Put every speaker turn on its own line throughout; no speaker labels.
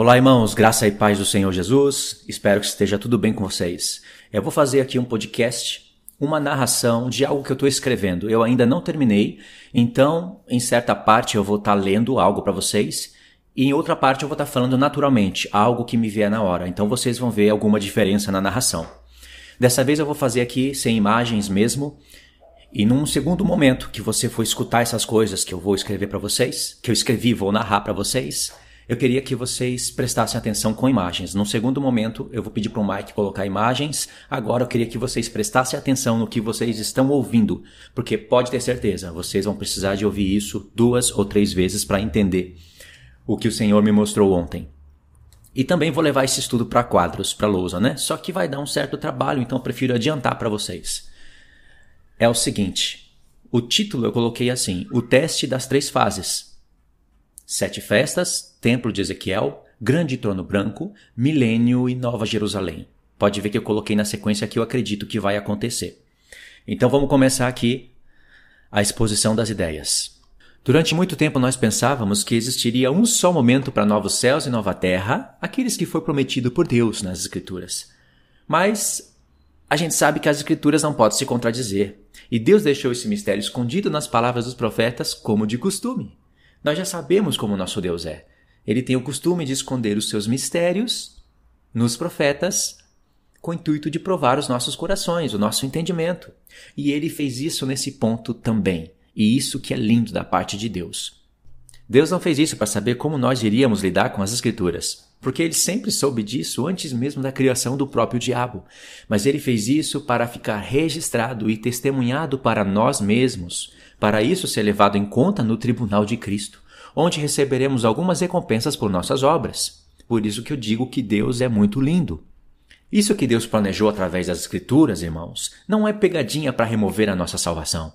Olá, irmãos, graça e paz do Senhor Jesus. Espero que esteja tudo bem com vocês. Eu vou fazer aqui um podcast, uma narração de algo que eu estou escrevendo. Eu ainda não terminei, então, em certa parte, eu vou estar tá lendo algo para vocês e em outra parte eu vou estar tá falando naturalmente, algo que me vier na hora. Então vocês vão ver alguma diferença na narração. Dessa vez eu vou fazer aqui sem imagens mesmo. E num segundo momento que você for escutar essas coisas que eu vou escrever para vocês, que eu escrevi, vou narrar para vocês, eu queria que vocês prestassem atenção com imagens. Num segundo momento, eu vou pedir para o Mike colocar imagens. Agora eu queria que vocês prestassem atenção no que vocês estão ouvindo, porque pode ter certeza, vocês vão precisar de ouvir isso duas ou três vezes para entender o que o Senhor me mostrou ontem. E também vou levar esse estudo para quadros, para lousa, né? Só que vai dar um certo trabalho, então eu prefiro adiantar para vocês. É o seguinte: o título eu coloquei assim: O teste das três fases. Sete festas, Templo de Ezequiel, Grande Trono Branco, Milênio e Nova Jerusalém. Pode ver que eu coloquei na sequência que eu acredito que vai acontecer. Então vamos começar aqui a exposição das ideias. Durante muito tempo nós pensávamos que existiria um só momento para novos céus e nova terra, aqueles que foi prometido por Deus nas Escrituras. Mas a gente sabe que as Escrituras não podem se contradizer, e Deus deixou esse mistério escondido nas palavras dos profetas como de costume. Nós já sabemos como nosso Deus é. Ele tem o costume de esconder os seus mistérios nos profetas com o intuito de provar os nossos corações, o nosso entendimento. E ele fez isso nesse ponto também. E isso que é lindo da parte de Deus. Deus não fez isso para saber como nós iríamos lidar com as Escrituras, porque ele sempre soube disso antes mesmo da criação do próprio diabo. Mas ele fez isso para ficar registrado e testemunhado para nós mesmos, para isso ser levado em conta no tribunal de Cristo, onde receberemos algumas recompensas por nossas obras. Por isso que eu digo que Deus é muito lindo. Isso que Deus planejou através das Escrituras, irmãos, não é pegadinha para remover a nossa salvação.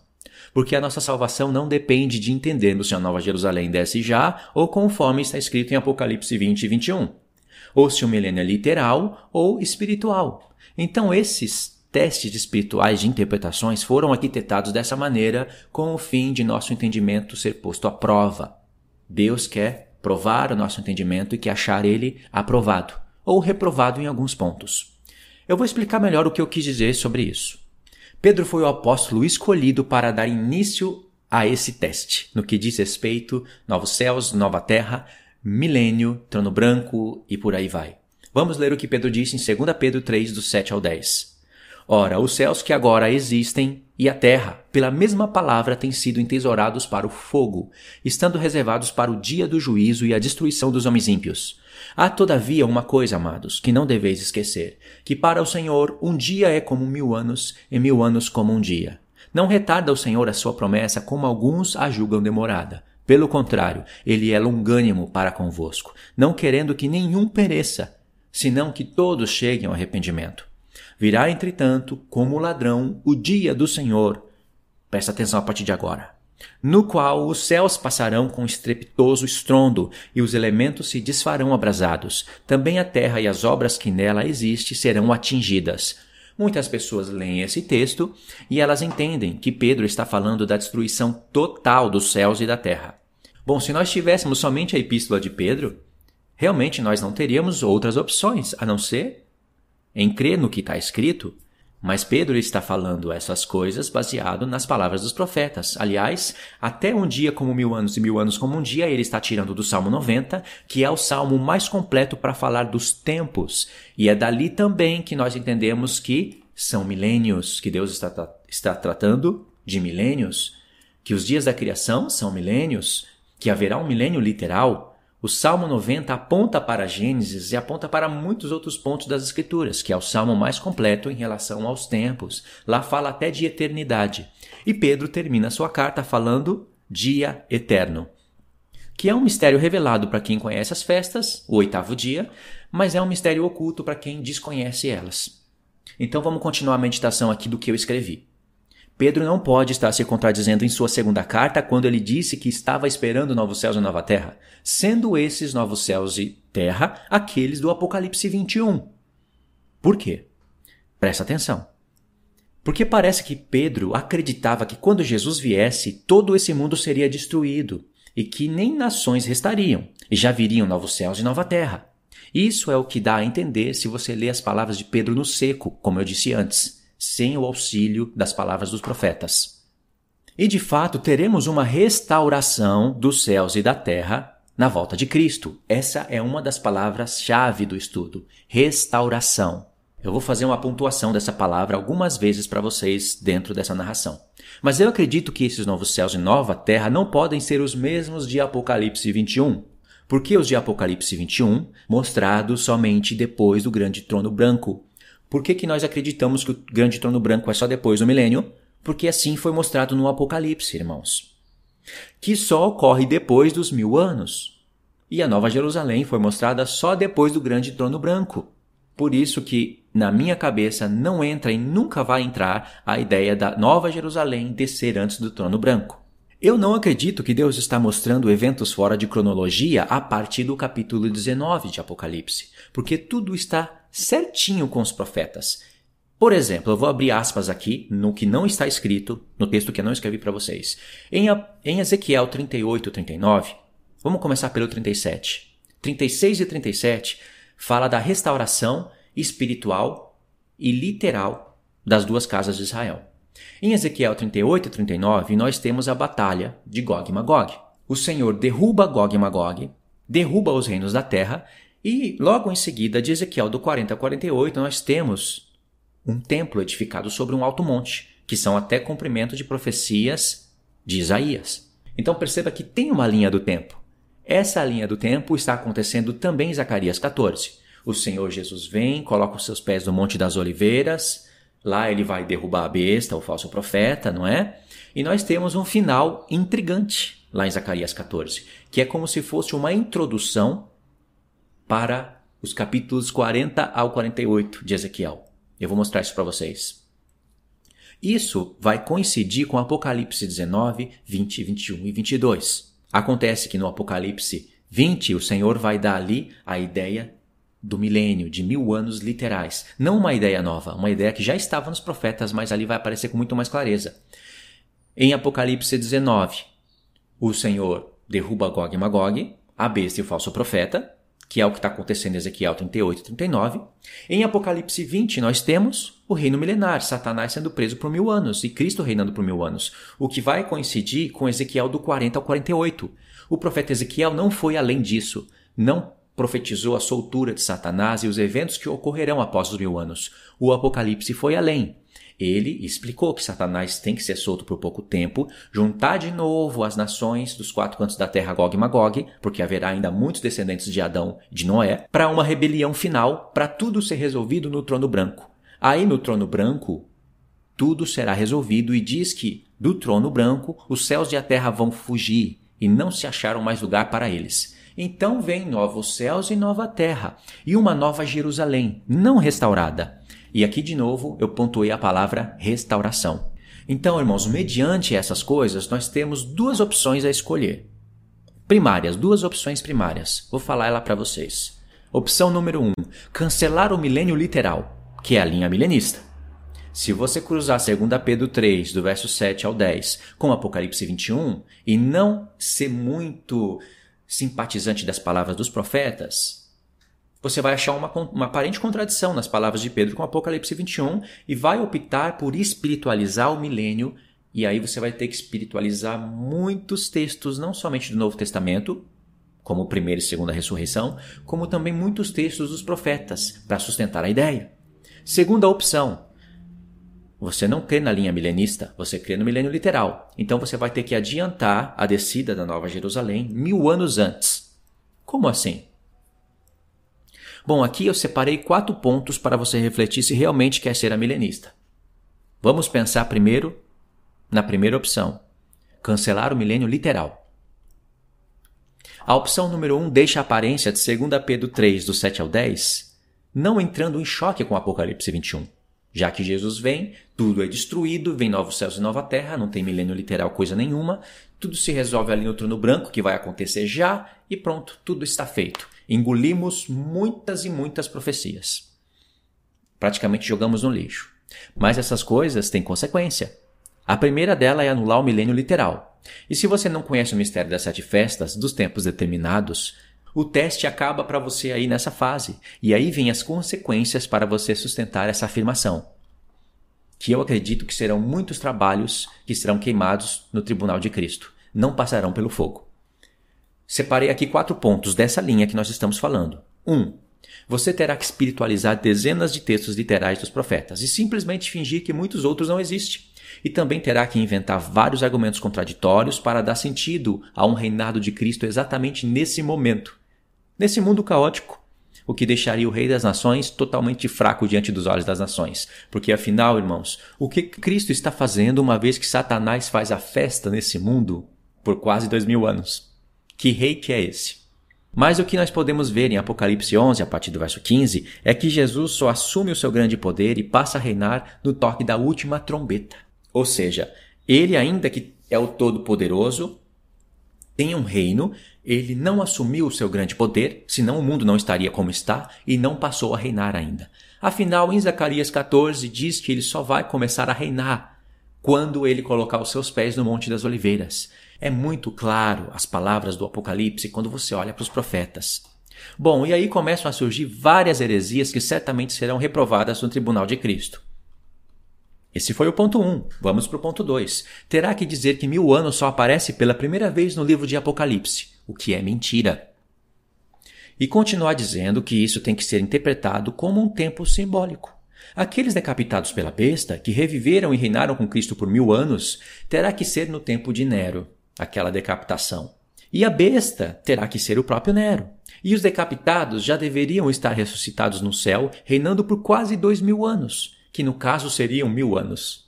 Porque a nossa salvação não depende de entendermos se a Nova Jerusalém desce já ou conforme está escrito em Apocalipse 20 e 21. Ou se o milênio é literal ou espiritual. Então esses testes espirituais de interpretações foram arquitetados dessa maneira com o fim de nosso entendimento ser posto à prova. Deus quer provar o nosso entendimento e quer achar ele aprovado ou reprovado em alguns pontos. Eu vou explicar melhor o que eu quis dizer sobre isso. Pedro foi o apóstolo escolhido para dar início a esse teste, no que diz respeito novos céus, nova terra, milênio, trono branco e por aí vai. Vamos ler o que Pedro disse em 2 Pedro 3, do 7 ao 10. Ora, os céus que agora existem e a terra, pela mesma palavra, têm sido entesourados para o fogo, estando reservados para o dia do juízo e a destruição dos homens ímpios. Há, todavia, uma coisa, amados, que não deveis esquecer: que para o Senhor um dia é como mil anos, e mil anos como um dia. Não retarda o Senhor a sua promessa, como alguns a julgam demorada. Pelo contrário, ele é longânimo para convosco, não querendo que nenhum pereça, senão que todos cheguem ao arrependimento. Virá, entretanto, como ladrão o dia do Senhor. Presta atenção a partir de agora. No qual os céus passarão com estrepitoso estrondo, e os elementos se desfarão abrasados. Também a terra e as obras que nela existem serão atingidas. Muitas pessoas leem esse texto e elas entendem que Pedro está falando da destruição total dos céus e da terra. Bom, se nós tivéssemos somente a epístola de Pedro, realmente nós não teríamos outras opções a não ser em crer no que está escrito, mas Pedro está falando essas coisas baseado nas palavras dos profetas. Aliás, até um dia como mil anos e mil anos como um dia, ele está tirando do Salmo 90, que é o salmo mais completo para falar dos tempos. E é dali também que nós entendemos que são milênios, que Deus está, está tratando de milênios, que os dias da criação são milênios, que haverá um milênio literal, o Salmo 90 aponta para Gênesis e aponta para muitos outros pontos das Escrituras, que é o salmo mais completo em relação aos tempos. Lá fala até de eternidade. E Pedro termina sua carta falando dia eterno, que é um mistério revelado para quem conhece as festas, o oitavo dia, mas é um mistério oculto para quem desconhece elas. Então vamos continuar a meditação aqui do que eu escrevi. Pedro não pode estar se contradizendo em sua segunda carta quando ele disse que estava esperando novos céus e nova terra, sendo esses novos céus e terra aqueles do Apocalipse 21. Por quê? Presta atenção. Porque parece que Pedro acreditava que quando Jesus viesse, todo esse mundo seria destruído e que nem nações restariam, e já viriam novos céus e nova terra. Isso é o que dá a entender se você lê as palavras de Pedro no seco, como eu disse antes, sem o auxílio das palavras dos profetas. E de fato teremos uma restauração dos céus e da terra na volta de Cristo. Essa é uma das palavras-chave do estudo: restauração. Eu vou fazer uma pontuação dessa palavra algumas vezes para vocês dentro dessa narração. Mas eu acredito que esses novos céus e nova terra não podem ser os mesmos de Apocalipse 21. Porque os de Apocalipse 21, mostrados somente depois do grande trono branco. Por que, que nós acreditamos que o grande trono branco é só depois do milênio? Porque assim foi mostrado no Apocalipse, irmãos. Que só ocorre depois dos mil anos. E a Nova Jerusalém foi mostrada só depois do grande trono branco. Por isso que na minha cabeça não entra e nunca vai entrar a ideia da Nova Jerusalém descer antes do trono branco. Eu não acredito que Deus está mostrando eventos fora de cronologia a partir do capítulo 19 de Apocalipse, porque tudo está certinho com os profetas. Por exemplo, eu vou abrir aspas aqui no que não está escrito, no texto que eu não escrevi para vocês. Em, em Ezequiel 38 e 39, vamos começar pelo 37. 36 e 37 fala da restauração espiritual e literal das duas casas de Israel. Em Ezequiel 38 e 39, nós temos a batalha de Gog e Magog. O Senhor derruba Gog e Magog, derruba os reinos da terra, e logo em seguida, de Ezequiel do 40 a 48, nós temos um templo edificado sobre um alto monte, que são até cumprimento de profecias de Isaías. Então perceba que tem uma linha do tempo. Essa linha do tempo está acontecendo também em Zacarias 14. O Senhor Jesus vem, coloca os seus pés no Monte das Oliveiras, lá ele vai derrubar a besta, o falso profeta, não é? E nós temos um final intrigante lá em Zacarias 14, que é como se fosse uma introdução para os capítulos 40 ao 48 de Ezequiel. Eu vou mostrar isso para vocês. Isso vai coincidir com Apocalipse 19, 20, 21 e 22. Acontece que no Apocalipse 20, o Senhor vai dar ali a ideia do milênio, de mil anos literais. Não uma ideia nova, uma ideia que já estava nos profetas, mas ali vai aparecer com muito mais clareza. Em Apocalipse 19, o Senhor derruba Gog e Magog, a besta e o falso profeta, que é o que está acontecendo em Ezequiel 38 e 39. Em Apocalipse 20, nós temos o reino milenar, Satanás sendo preso por mil anos e Cristo reinando por mil anos, o que vai coincidir com Ezequiel do 40 ao 48. O profeta Ezequiel não foi além disso, não profetizou a soltura de Satanás e os eventos que ocorrerão após os mil anos. O Apocalipse foi além. Ele explicou que Satanás tem que ser solto por pouco tempo, juntar de novo as nações dos quatro cantos da terra Gog e Magog, porque haverá ainda muitos descendentes de Adão e de Noé, para uma rebelião final, para tudo ser resolvido no trono branco. Aí no trono branco, tudo será resolvido e diz que do trono branco os céus e a terra vão fugir e não se acharam mais lugar para eles. Então vem novos céus e nova terra, e uma nova Jerusalém, não restaurada. E aqui de novo eu pontuei a palavra restauração. Então, irmãos, mediante essas coisas, nós temos duas opções a escolher. Primárias, duas opções primárias. Vou falar ela para vocês. Opção número 1: um, cancelar o milênio literal, que é a linha milenista. Se você cruzar 2 Pedro 3, do verso 7 ao 10, com Apocalipse 21, e não ser muito simpatizante das palavras dos profetas, você vai achar uma, uma aparente contradição nas palavras de Pedro com Apocalipse 21 e vai optar por espiritualizar o milênio. E aí você vai ter que espiritualizar muitos textos, não somente do Novo Testamento, como o primeiro e segunda ressurreição, como também muitos textos dos profetas para sustentar a ideia. Segunda opção, você não crê na linha milenista, você crê no milênio literal. Então você vai ter que adiantar a descida da Nova Jerusalém mil anos antes. Como assim? Bom, aqui eu separei quatro pontos para você refletir se realmente quer ser a milenista. Vamos pensar primeiro na primeira opção: cancelar o milênio literal. A opção número 1 um deixa a aparência de 2 Pedro 3, do 7 ao 10, não entrando em choque com Apocalipse 21. Já que Jesus vem, tudo é destruído, vem novos céus e nova terra, não tem milênio literal coisa nenhuma, tudo se resolve ali no trono branco, que vai acontecer já, e pronto, tudo está feito. Engolimos muitas e muitas profecias. Praticamente jogamos no lixo. Mas essas coisas têm consequência. A primeira dela é anular o milênio literal. E se você não conhece o mistério das sete festas, dos tempos determinados, o teste acaba para você aí nessa fase. E aí vem as consequências para você sustentar essa afirmação. Que eu acredito que serão muitos trabalhos que serão queimados no tribunal de Cristo. Não passarão pelo fogo. Separei aqui quatro pontos dessa linha que nós estamos falando. 1. Um, você terá que espiritualizar dezenas de textos literais dos profetas e simplesmente fingir que muitos outros não existem. E também terá que inventar vários argumentos contraditórios para dar sentido a um reinado de Cristo exatamente nesse momento nesse mundo caótico, o que deixaria o Rei das Nações totalmente fraco diante dos olhos das nações. Porque afinal, irmãos, o que Cristo está fazendo uma vez que Satanás faz a festa nesse mundo por quase dois mil anos? Que rei que é esse? Mas o que nós podemos ver em Apocalipse 11, a partir do verso 15, é que Jesus só assume o seu grande poder e passa a reinar no toque da última trombeta. Ou seja, ele, ainda que é o Todo-Poderoso, tem um reino ele não assumiu o seu grande poder, senão o mundo não estaria como está, e não passou a reinar ainda. Afinal, em Zacarias 14 diz que ele só vai começar a reinar quando ele colocar os seus pés no Monte das Oliveiras. É muito claro as palavras do Apocalipse quando você olha para os profetas. Bom, e aí começam a surgir várias heresias que certamente serão reprovadas no tribunal de Cristo. Esse foi o ponto 1. Um. Vamos para o ponto 2. Terá que dizer que mil anos só aparece pela primeira vez no livro de Apocalipse o que é mentira. E continuar dizendo que isso tem que ser interpretado como um tempo simbólico. Aqueles decapitados pela besta, que reviveram e reinaram com Cristo por mil anos, terá que ser no tempo de Nero, aquela decapitação. E a besta terá que ser o próprio Nero. E os decapitados já deveriam estar ressuscitados no céu, reinando por quase dois mil anos, que no caso seriam mil anos.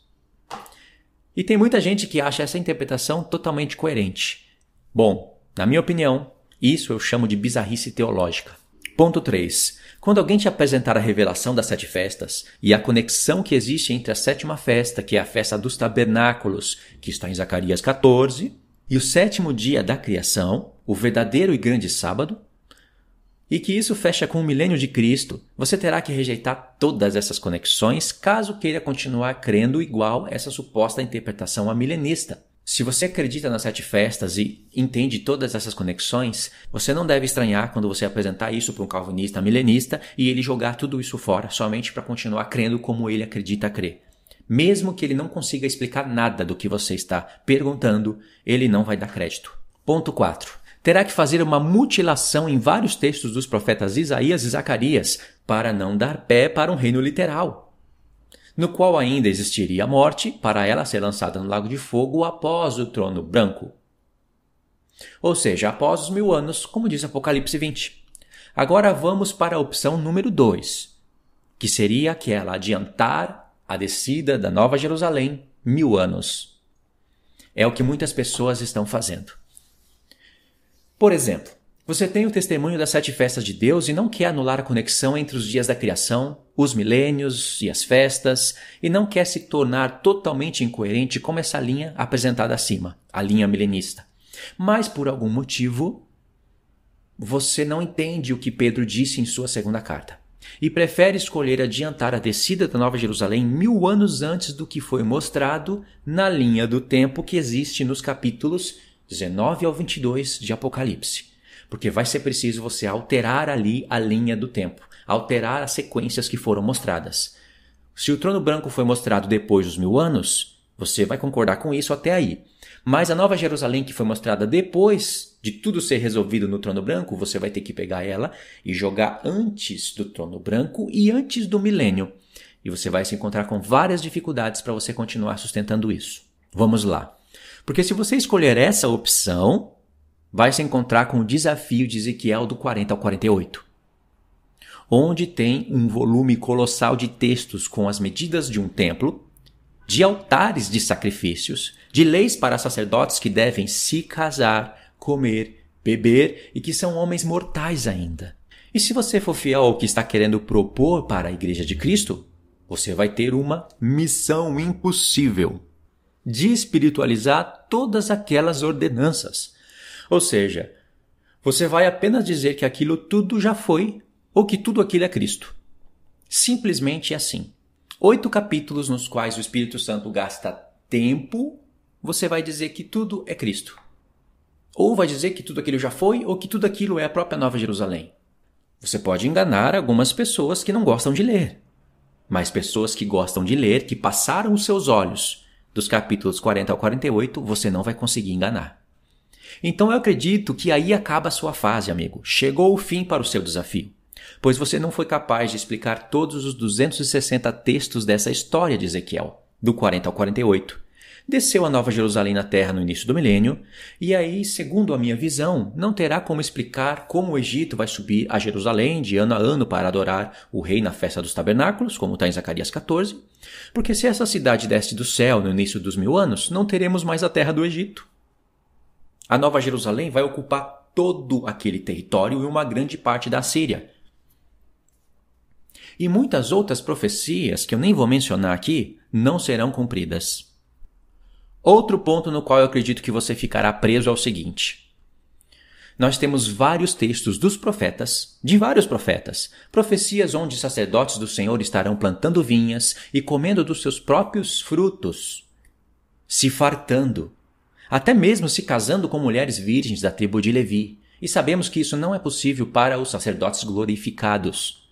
E tem muita gente que acha essa interpretação totalmente coerente. Bom, na minha opinião, isso eu chamo de bizarrice teológica. Ponto 3. Quando alguém te apresentar a revelação das sete festas e a conexão que existe entre a sétima festa, que é a festa dos tabernáculos, que está em Zacarias 14, e o sétimo dia da criação, o verdadeiro e grande sábado, e que isso fecha com o milênio de Cristo, você terá que rejeitar todas essas conexões caso queira continuar crendo igual essa suposta interpretação amilenista. Se você acredita nas sete festas e entende todas essas conexões, você não deve estranhar quando você apresentar isso para um calvinista milenista e ele jogar tudo isso fora somente para continuar crendo como ele acredita crer. Mesmo que ele não consiga explicar nada do que você está perguntando, ele não vai dar crédito. Ponto 4. Terá que fazer uma mutilação em vários textos dos profetas Isaías e Zacarias para não dar pé para um reino literal no qual ainda existiria a morte, para ela ser lançada no lago de fogo após o trono branco. Ou seja, após os mil anos, como diz Apocalipse 20. Agora vamos para a opção número 2, que seria aquela adiantar a descida da Nova Jerusalém mil anos. É o que muitas pessoas estão fazendo. Por exemplo, você tem o testemunho das sete festas de Deus e não quer anular a conexão entre os dias da criação, os milênios e as festas, e não quer se tornar totalmente incoerente como essa linha apresentada acima, a linha milenista. Mas por algum motivo, você não entende o que Pedro disse em sua segunda carta e prefere escolher adiantar a descida da Nova Jerusalém mil anos antes do que foi mostrado na linha do tempo que existe nos capítulos 19 ao 22 de Apocalipse porque vai ser preciso você alterar ali a linha do tempo, alterar as sequências que foram mostradas. Se o trono branco foi mostrado depois dos mil anos, você vai concordar com isso até aí. Mas a Nova Jerusalém, que foi mostrada depois de tudo ser resolvido no trono branco, você vai ter que pegar ela e jogar antes do trono branco e antes do milênio. E você vai se encontrar com várias dificuldades para você continuar sustentando isso. Vamos lá. Porque se você escolher essa opção, vai se encontrar com o desafio de Ezequiel do 40 ao 48, onde tem um volume colossal de textos com as medidas de um templo, de altares de sacrifícios, de leis para sacerdotes que devem se casar, comer, beber e que são homens mortais ainda. E se você for fiel ao que está querendo propor para a Igreja de Cristo, você vai ter uma missão impossível de espiritualizar todas aquelas ordenanças ou seja, você vai apenas dizer que aquilo tudo já foi ou que tudo aquilo é Cristo. Simplesmente assim. Oito capítulos nos quais o Espírito Santo gasta tempo, você vai dizer que tudo é Cristo. Ou vai dizer que tudo aquilo já foi, ou que tudo aquilo é a própria Nova Jerusalém. Você pode enganar algumas pessoas que não gostam de ler, mas pessoas que gostam de ler, que passaram os seus olhos dos capítulos 40 ao 48, você não vai conseguir enganar. Então eu acredito que aí acaba a sua fase, amigo. Chegou o fim para o seu desafio, pois você não foi capaz de explicar todos os 260 textos dessa história de Ezequiel, do 40 ao 48 desceu a Nova Jerusalém na terra no início do milênio, e aí, segundo a minha visão, não terá como explicar como o Egito vai subir a Jerusalém de ano a ano para adorar o rei na festa dos tabernáculos, como está em Zacarias 14, porque se essa cidade desce do céu no início dos mil anos, não teremos mais a terra do Egito. A Nova Jerusalém vai ocupar todo aquele território e uma grande parte da Síria. E muitas outras profecias que eu nem vou mencionar aqui não serão cumpridas. Outro ponto no qual eu acredito que você ficará preso é o seguinte. Nós temos vários textos dos profetas, de vários profetas, profecias onde sacerdotes do Senhor estarão plantando vinhas e comendo dos seus próprios frutos, se fartando, até mesmo se casando com mulheres virgens da tribo de Levi. E sabemos que isso não é possível para os sacerdotes glorificados.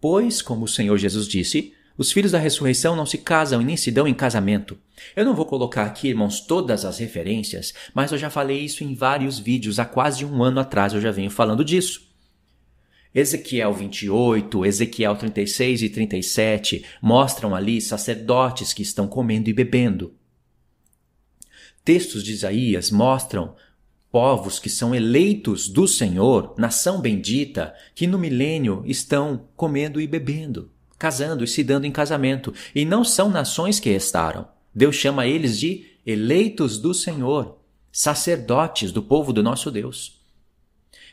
Pois, como o Senhor Jesus disse, os filhos da ressurreição não se casam e nem se dão em casamento. Eu não vou colocar aqui, irmãos, todas as referências, mas eu já falei isso em vários vídeos, há quase um ano atrás eu já venho falando disso. Ezequiel 28, Ezequiel 36 e 37 mostram ali sacerdotes que estão comendo e bebendo. Textos de Isaías mostram povos que são eleitos do Senhor, nação bendita, que no milênio estão comendo e bebendo casando e se dando em casamento, e não são nações que restaram. Deus chama eles de eleitos do Senhor, sacerdotes do povo do nosso Deus.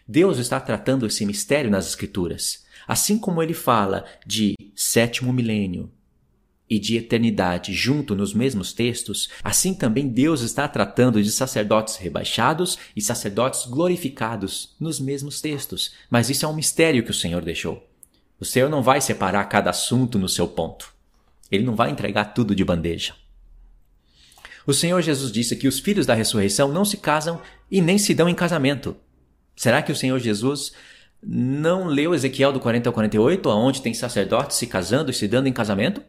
Deus está tratando esse mistério nas Escrituras, assim como ele fala de sétimo milênio e de eternidade junto nos mesmos textos, assim também Deus está tratando de sacerdotes rebaixados e sacerdotes glorificados nos mesmos textos. Mas isso é um mistério que o Senhor deixou. O Senhor não vai separar cada assunto no seu ponto. Ele não vai entregar tudo de bandeja. O Senhor Jesus disse que os filhos da ressurreição não se casam e nem se dão em casamento. Será que o Senhor Jesus não leu Ezequiel do 40 ao 48, onde tem sacerdotes se casando e se dando em casamento?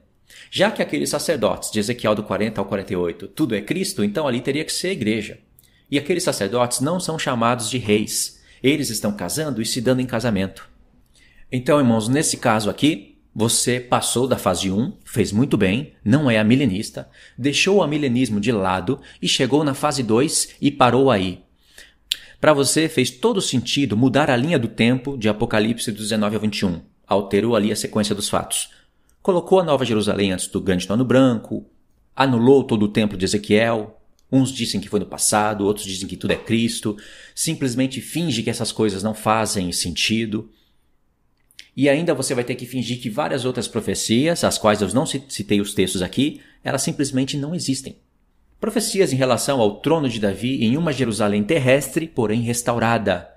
Já que aqueles sacerdotes de Ezequiel do 40 ao 48 tudo é Cristo, então ali teria que ser igreja. E aqueles sacerdotes não são chamados de reis. Eles estão casando e se dando em casamento. Então, irmãos, nesse caso aqui, você passou da fase 1, fez muito bem, não é amilenista, deixou o amilenismo de lado e chegou na fase 2 e parou aí. Para você fez todo sentido mudar a linha do tempo de Apocalipse 19 a 21, alterou ali a sequência dos fatos. Colocou a Nova Jerusalém antes do grande trono branco, anulou todo o templo de Ezequiel, Uns dizem que foi no passado, outros dizem que tudo é Cristo, simplesmente finge que essas coisas não fazem sentido. E ainda você vai ter que fingir que várias outras profecias, as quais eu não citei os textos aqui, elas simplesmente não existem. Profecias em relação ao trono de Davi em uma Jerusalém terrestre, porém restaurada.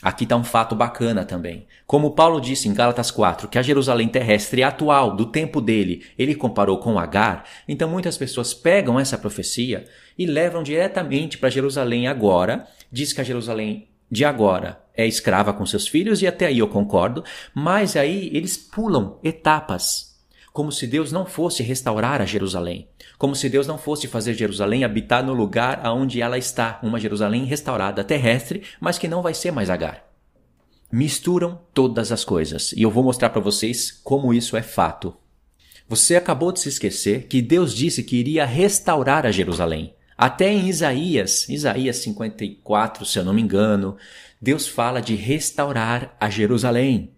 Aqui está um fato bacana também. Como Paulo disse em Gálatas 4 que a Jerusalém terrestre atual, do tempo dele, ele comparou com Agar, então muitas pessoas pegam essa profecia e levam diretamente para Jerusalém agora, diz que a Jerusalém de agora é escrava com seus filhos, e até aí eu concordo, mas aí eles pulam etapas, como se Deus não fosse restaurar a Jerusalém, como se Deus não fosse fazer Jerusalém habitar no lugar aonde ela está, uma Jerusalém restaurada terrestre, mas que não vai ser mais Agar. Misturam todas as coisas, e eu vou mostrar para vocês como isso é fato. Você acabou de se esquecer que Deus disse que iria restaurar a Jerusalém. Até em Isaías, Isaías 54, se eu não me engano, Deus fala de restaurar a Jerusalém.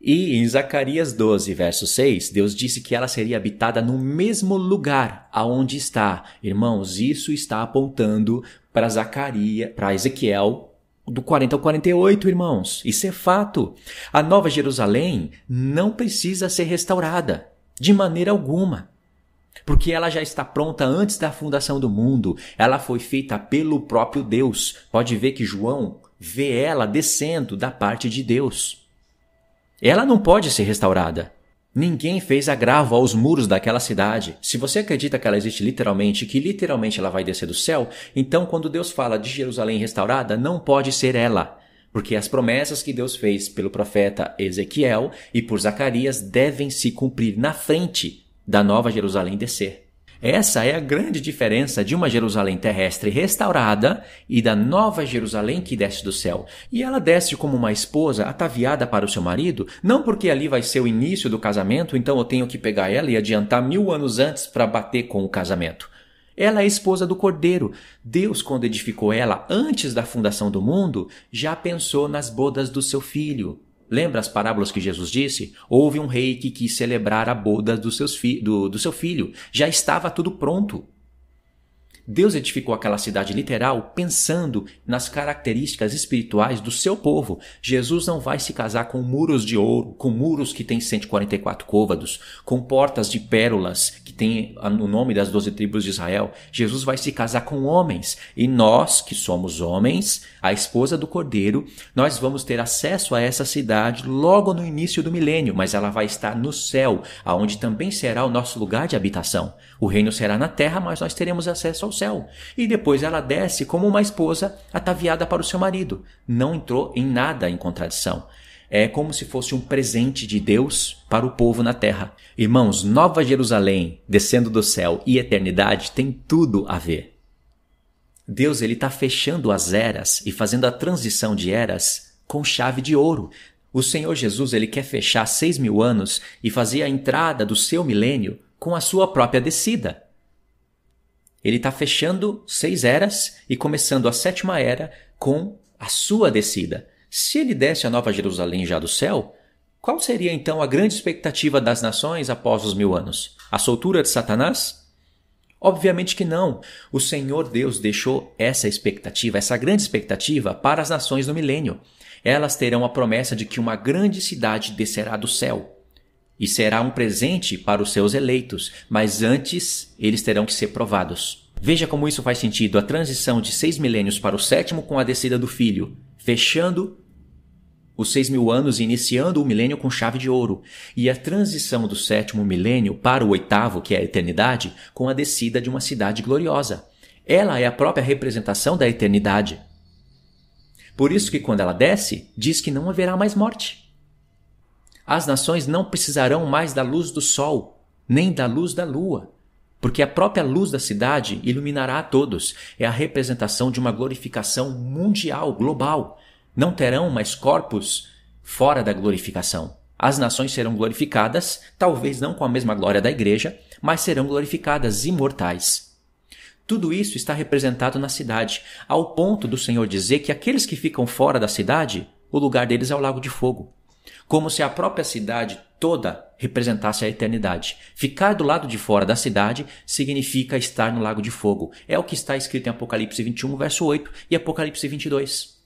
E em Zacarias 12, verso 6, Deus disse que ela seria habitada no mesmo lugar aonde está. Irmãos, isso está apontando para Zacarias, para Ezequiel do 40 ao 48, irmãos. Isso é fato. A Nova Jerusalém não precisa ser restaurada de maneira alguma porque ela já está pronta antes da fundação do mundo. Ela foi feita pelo próprio Deus. Pode ver que João vê ela descendo da parte de Deus. Ela não pode ser restaurada. Ninguém fez agravo aos muros daquela cidade. Se você acredita que ela existe literalmente, que literalmente ela vai descer do céu, então quando Deus fala de Jerusalém restaurada, não pode ser ela. Porque as promessas que Deus fez pelo profeta Ezequiel e por Zacarias devem se cumprir na frente da nova Jerusalém descer. Essa é a grande diferença de uma Jerusalém terrestre restaurada e da nova Jerusalém que desce do céu. E ela desce como uma esposa ataviada para o seu marido, não porque ali vai ser o início do casamento, então eu tenho que pegar ela e adiantar mil anos antes para bater com o casamento. Ela é esposa do Cordeiro. Deus, quando edificou ela antes da fundação do mundo, já pensou nas bodas do seu filho. Lembra as parábolas que Jesus disse? Houve um rei que quis celebrar a boda do, do, do seu filho. Já estava tudo pronto. Deus edificou aquela cidade literal pensando nas características espirituais do seu povo. Jesus não vai se casar com muros de ouro, com muros que têm 144 côvados, com portas de pérolas que têm o nome das doze tribos de Israel. Jesus vai se casar com homens. E nós, que somos homens, a esposa do cordeiro, nós vamos ter acesso a essa cidade logo no início do milênio, mas ela vai estar no céu, aonde também será o nosso lugar de habitação. O reino será na terra, mas nós teremos acesso ao céu. E depois ela desce como uma esposa ataviada para o seu marido. Não entrou em nada em contradição. É como se fosse um presente de Deus para o povo na terra. Irmãos, Nova Jerusalém, descendo do céu e eternidade tem tudo a ver. Deus ele está fechando as eras e fazendo a transição de eras com chave de ouro. O Senhor Jesus ele quer fechar seis mil anos e fazer a entrada do seu milênio com a sua própria descida. Ele está fechando seis eras e começando a sétima era com a sua descida. Se ele desce a Nova Jerusalém já do céu, qual seria então a grande expectativa das nações após os mil anos? A soltura de Satanás? Obviamente que não. O Senhor Deus deixou essa expectativa, essa grande expectativa, para as nações no milênio. Elas terão a promessa de que uma grande cidade descerá do céu e será um presente para os seus eleitos, mas antes eles terão que ser provados. Veja como isso faz sentido a transição de seis milênios para o sétimo com a descida do filho, fechando os seis mil anos e iniciando o milênio com chave de ouro, e a transição do sétimo milênio para o oitavo, que é a eternidade, com a descida de uma cidade gloriosa. Ela é a própria representação da eternidade. Por isso que quando ela desce, diz que não haverá mais morte. As nações não precisarão mais da luz do sol, nem da luz da lua, porque a própria luz da cidade iluminará a todos. É a representação de uma glorificação mundial, global. Não terão mais corpos fora da glorificação. As nações serão glorificadas, talvez não com a mesma glória da igreja, mas serão glorificadas imortais. Tudo isso está representado na cidade, ao ponto do Senhor dizer que aqueles que ficam fora da cidade, o lugar deles é o lago de fogo como se a própria cidade toda representasse a eternidade. Ficar do lado de fora da cidade significa estar no lago de fogo. É o que está escrito em Apocalipse 21, verso 8 e Apocalipse 22.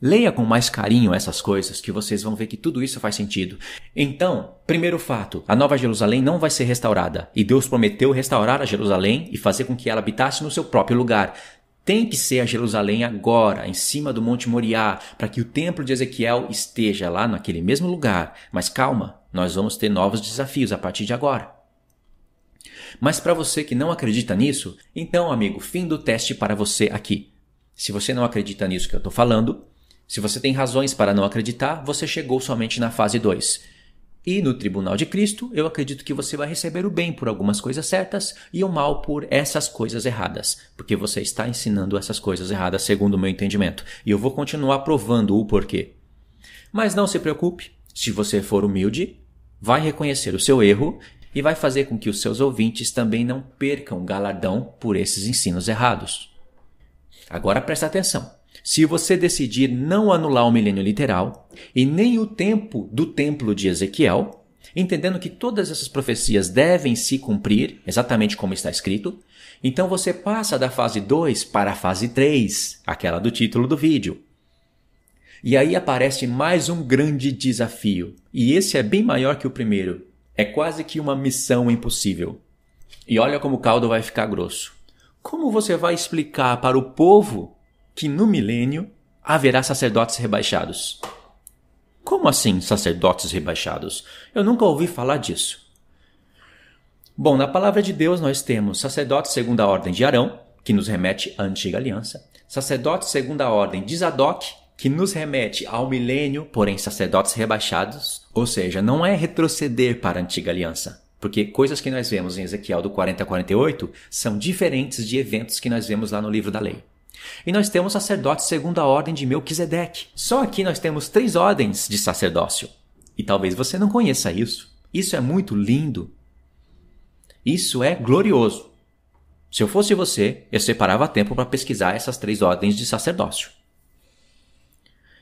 Leia com mais carinho essas coisas que vocês vão ver que tudo isso faz sentido. Então, primeiro fato, a Nova Jerusalém não vai ser restaurada, e Deus prometeu restaurar a Jerusalém e fazer com que ela habitasse no seu próprio lugar tem que ser a Jerusalém agora, em cima do Monte Moriá, para que o templo de Ezequiel esteja lá naquele mesmo lugar. Mas calma, nós vamos ter novos desafios a partir de agora. Mas para você que não acredita nisso, então, amigo, fim do teste para você aqui. Se você não acredita nisso que eu estou falando, se você tem razões para não acreditar, você chegou somente na fase 2. E no tribunal de Cristo, eu acredito que você vai receber o bem por algumas coisas certas e o mal por essas coisas erradas, porque você está ensinando essas coisas erradas segundo o meu entendimento, e eu vou continuar provando o porquê. Mas não se preocupe, se você for humilde, vai reconhecer o seu erro e vai fazer com que os seus ouvintes também não percam galardão por esses ensinos errados. Agora presta atenção. Se você decidir não anular o milênio literal e nem o tempo do templo de Ezequiel, entendendo que todas essas profecias devem se cumprir, exatamente como está escrito, então você passa da fase 2 para a fase 3, aquela do título do vídeo. E aí aparece mais um grande desafio, e esse é bem maior que o primeiro. É quase que uma missão impossível. E olha como o caldo vai ficar grosso. Como você vai explicar para o povo que no milênio haverá sacerdotes rebaixados. Como assim sacerdotes rebaixados? Eu nunca ouvi falar disso. Bom, na palavra de Deus nós temos sacerdotes segundo a ordem de Arão, que nos remete à antiga aliança, sacerdotes segundo a ordem de Zadok, que nos remete ao milênio, porém sacerdotes rebaixados, ou seja, não é retroceder para a antiga aliança, porque coisas que nós vemos em Ezequiel do 40 a 48 são diferentes de eventos que nós vemos lá no livro da lei. E nós temos sacerdotes segundo a ordem de Melquisedeque. Só aqui nós temos três ordens de sacerdócio. E talvez você não conheça isso. Isso é muito lindo. Isso é glorioso. Se eu fosse você, eu separava tempo para pesquisar essas três ordens de sacerdócio.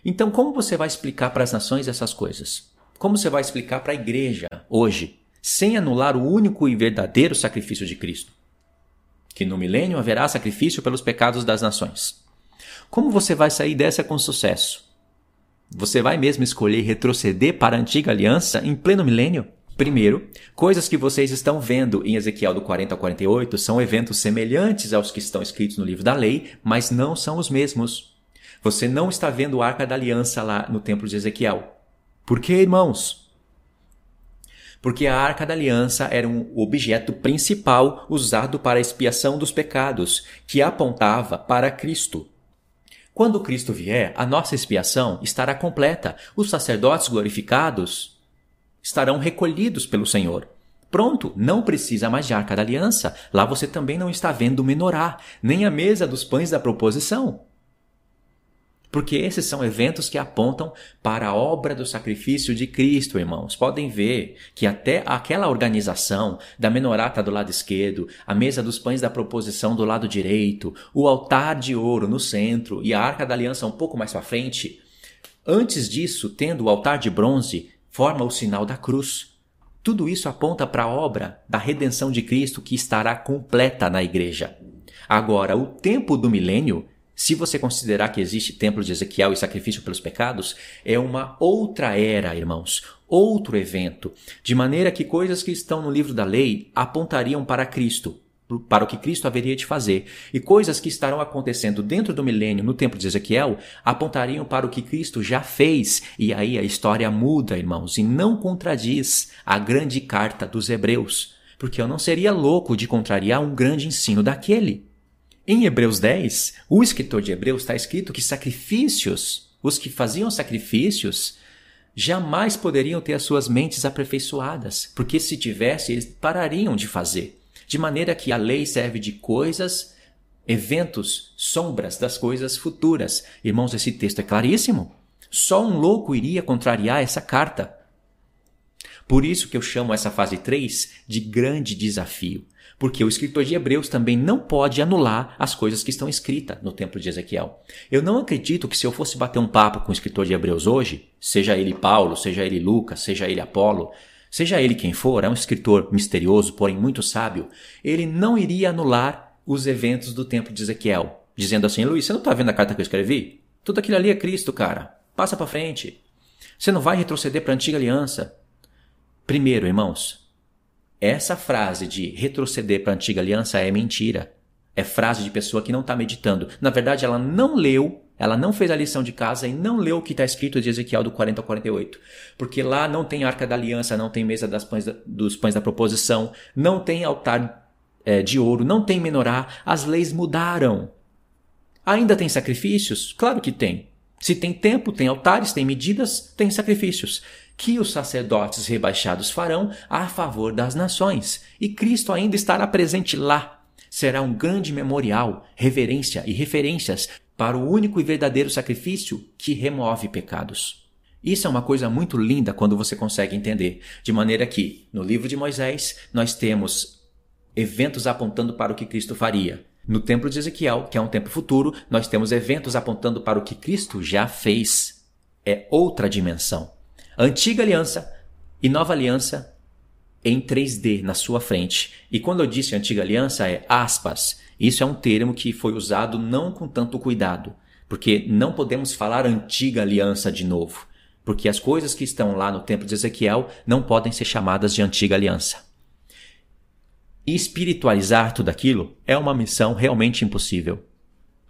Então, como você vai explicar para as nações essas coisas? Como você vai explicar para a igreja hoje, sem anular o único e verdadeiro sacrifício de Cristo? Que no milênio haverá sacrifício pelos pecados das nações. Como você vai sair dessa com sucesso? Você vai mesmo escolher retroceder para a antiga aliança em pleno milênio? Primeiro, coisas que vocês estão vendo em Ezequiel do 40 ao 48 são eventos semelhantes aos que estão escritos no livro da lei, mas não são os mesmos. Você não está vendo a arca da aliança lá no templo de Ezequiel. Por que, irmãos? Porque a arca da aliança era um objeto principal usado para a expiação dos pecados, que apontava para Cristo. Quando Cristo vier, a nossa expiação estará completa. Os sacerdotes glorificados estarão recolhidos pelo Senhor. Pronto, não precisa mais de arca da aliança. Lá você também não está vendo o menorá, nem a mesa dos pães da proposição. Porque esses são eventos que apontam para a obra do sacrifício de Cristo, irmãos. Podem ver que até aquela organização da menorata do lado esquerdo, a mesa dos pães da proposição do lado direito, o altar de ouro no centro e a arca da aliança um pouco mais para frente, antes disso, tendo o altar de bronze, forma o sinal da cruz. Tudo isso aponta para a obra da redenção de Cristo que estará completa na igreja. Agora, o tempo do milênio se você considerar que existe templo de Ezequiel e sacrifício pelos pecados, é uma outra era, irmãos, outro evento, de maneira que coisas que estão no livro da lei apontariam para Cristo, para o que Cristo haveria de fazer, e coisas que estarão acontecendo dentro do milênio no templo de Ezequiel apontariam para o que Cristo já fez, e aí a história muda, irmãos, e não contradiz a grande carta dos Hebreus, porque eu não seria louco de contrariar um grande ensino daquele. Em Hebreus 10, o escritor de Hebreus está escrito que sacrifícios, os que faziam sacrifícios, jamais poderiam ter as suas mentes aperfeiçoadas, porque se tivesse, eles parariam de fazer. De maneira que a lei serve de coisas, eventos, sombras das coisas futuras. Irmãos, esse texto é claríssimo. Só um louco iria contrariar essa carta. Por isso que eu chamo essa fase 3 de grande desafio porque o escritor de Hebreus também não pode anular as coisas que estão escritas no templo de Ezequiel. Eu não acredito que se eu fosse bater um papo com o escritor de Hebreus hoje, seja ele Paulo, seja ele Lucas, seja ele Apolo, seja ele quem for, é um escritor misterioso, porém muito sábio, ele não iria anular os eventos do templo de Ezequiel, dizendo assim: Luiz, você não está vendo a carta que eu escrevi? Tudo aquilo ali é Cristo, cara. Passa para frente. Você não vai retroceder para a antiga aliança. Primeiro, irmãos, essa frase de retroceder para a antiga aliança é mentira. É frase de pessoa que não está meditando. Na verdade, ela não leu, ela não fez a lição de casa e não leu o que está escrito de Ezequiel do 40 ao 48. Porque lá não tem arca da aliança, não tem mesa pães da, dos pães da proposição, não tem altar é, de ouro, não tem menorá. As leis mudaram. Ainda tem sacrifícios? Claro que tem. Se tem tempo, tem altares, tem medidas, tem sacrifícios que os sacerdotes rebaixados farão a favor das nações, e Cristo ainda estará presente lá. Será um grande memorial, reverência e referências para o único e verdadeiro sacrifício que remove pecados. Isso é uma coisa muito linda quando você consegue entender, de maneira que, no livro de Moisés, nós temos eventos apontando para o que Cristo faria. No templo de Ezequiel, que é um tempo futuro, nós temos eventos apontando para o que Cristo já fez. É outra dimensão. Antiga aliança e nova aliança em 3D na sua frente. E quando eu disse antiga aliança é aspas. Isso é um termo que foi usado não com tanto cuidado, porque não podemos falar antiga aliança de novo, porque as coisas que estão lá no templo de Ezequiel não podem ser chamadas de antiga aliança. Espiritualizar tudo aquilo é uma missão realmente impossível.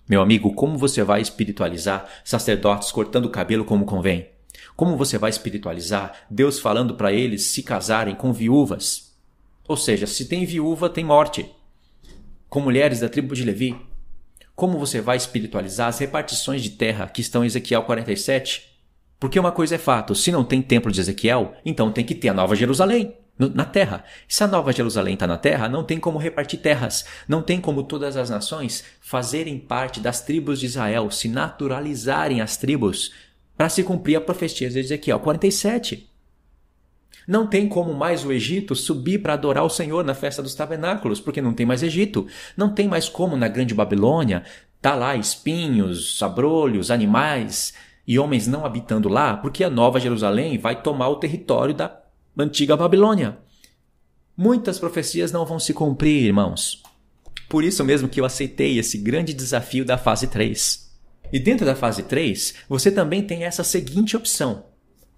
Meu amigo, como você vai espiritualizar sacerdotes cortando o cabelo como convém? Como você vai espiritualizar Deus falando para eles se casarem com viúvas? Ou seja, se tem viúva, tem morte. Com mulheres da tribo de Levi. Como você vai espiritualizar as repartições de terra que estão em Ezequiel 47? Porque uma coisa é fato: se não tem templo de Ezequiel, então tem que ter a Nova Jerusalém na terra. Se a Nova Jerusalém está na terra, não tem como repartir terras, não tem como todas as nações fazerem parte das tribos de Israel, se naturalizarem as tribos para se cumprir a profecia de Ezequiel 47. Não tem como mais o Egito subir para adorar o Senhor na festa dos tabernáculos, porque não tem mais Egito. Não tem mais como na Grande Babilônia tá lá espinhos, abrolhos, animais e homens não habitando lá, porque a Nova Jerusalém vai tomar o território da antiga Babilônia. Muitas profecias não vão se cumprir, irmãos. Por isso mesmo que eu aceitei esse grande desafio da fase 3. E dentro da fase 3, você também tem essa seguinte opção.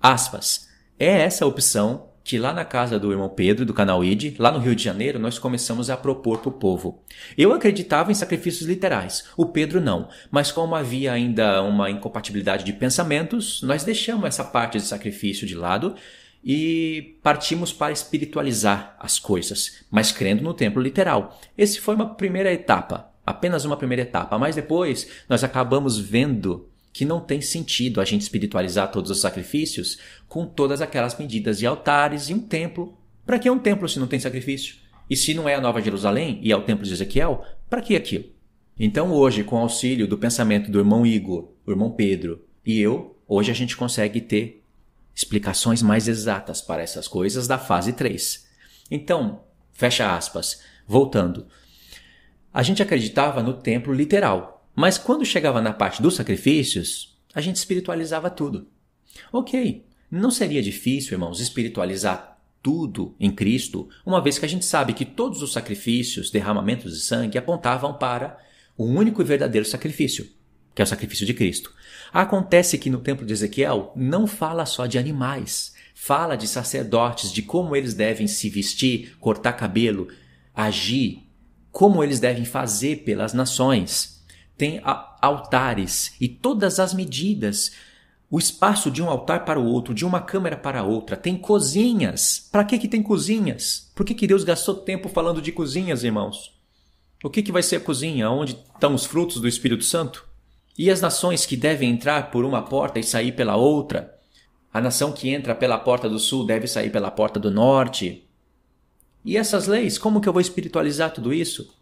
Aspas. É essa opção que lá na casa do irmão Pedro, do canal ID, lá no Rio de Janeiro, nós começamos a propor para o povo. Eu acreditava em sacrifícios literais, o Pedro não, mas como havia ainda uma incompatibilidade de pensamentos, nós deixamos essa parte de sacrifício de lado e partimos para espiritualizar as coisas, mas crendo no templo literal. Esse foi uma primeira etapa, apenas uma primeira etapa, mas depois nós acabamos vendo que não tem sentido a gente espiritualizar todos os sacrifícios com todas aquelas medidas de altares e um templo. Para que um templo se não tem sacrifício? E se não é a Nova Jerusalém e é o templo de Ezequiel, para que aquilo? Então hoje, com o auxílio do pensamento do irmão Igor, o irmão Pedro e eu, hoje a gente consegue ter explicações mais exatas para essas coisas da fase 3. Então, fecha aspas, voltando. A gente acreditava no templo literal, mas quando chegava na parte dos sacrifícios, a gente espiritualizava tudo. Ok, não seria difícil, irmãos, espiritualizar tudo em Cristo, uma vez que a gente sabe que todos os sacrifícios, derramamentos de sangue, apontavam para o único e verdadeiro sacrifício, que é o sacrifício de Cristo. Acontece que no templo de Ezequiel não fala só de animais, fala de sacerdotes, de como eles devem se vestir, cortar cabelo, agir, como eles devem fazer pelas nações tem altares e todas as medidas. O espaço de um altar para o outro, de uma câmara para outra. Tem cozinhas. Para que, que tem cozinhas? Por que, que Deus gastou tempo falando de cozinhas, irmãos? O que, que vai ser a cozinha? Onde estão os frutos do Espírito Santo? E as nações que devem entrar por uma porta e sair pela outra? A nação que entra pela porta do sul deve sair pela porta do norte? E essas leis, como que eu vou espiritualizar tudo isso?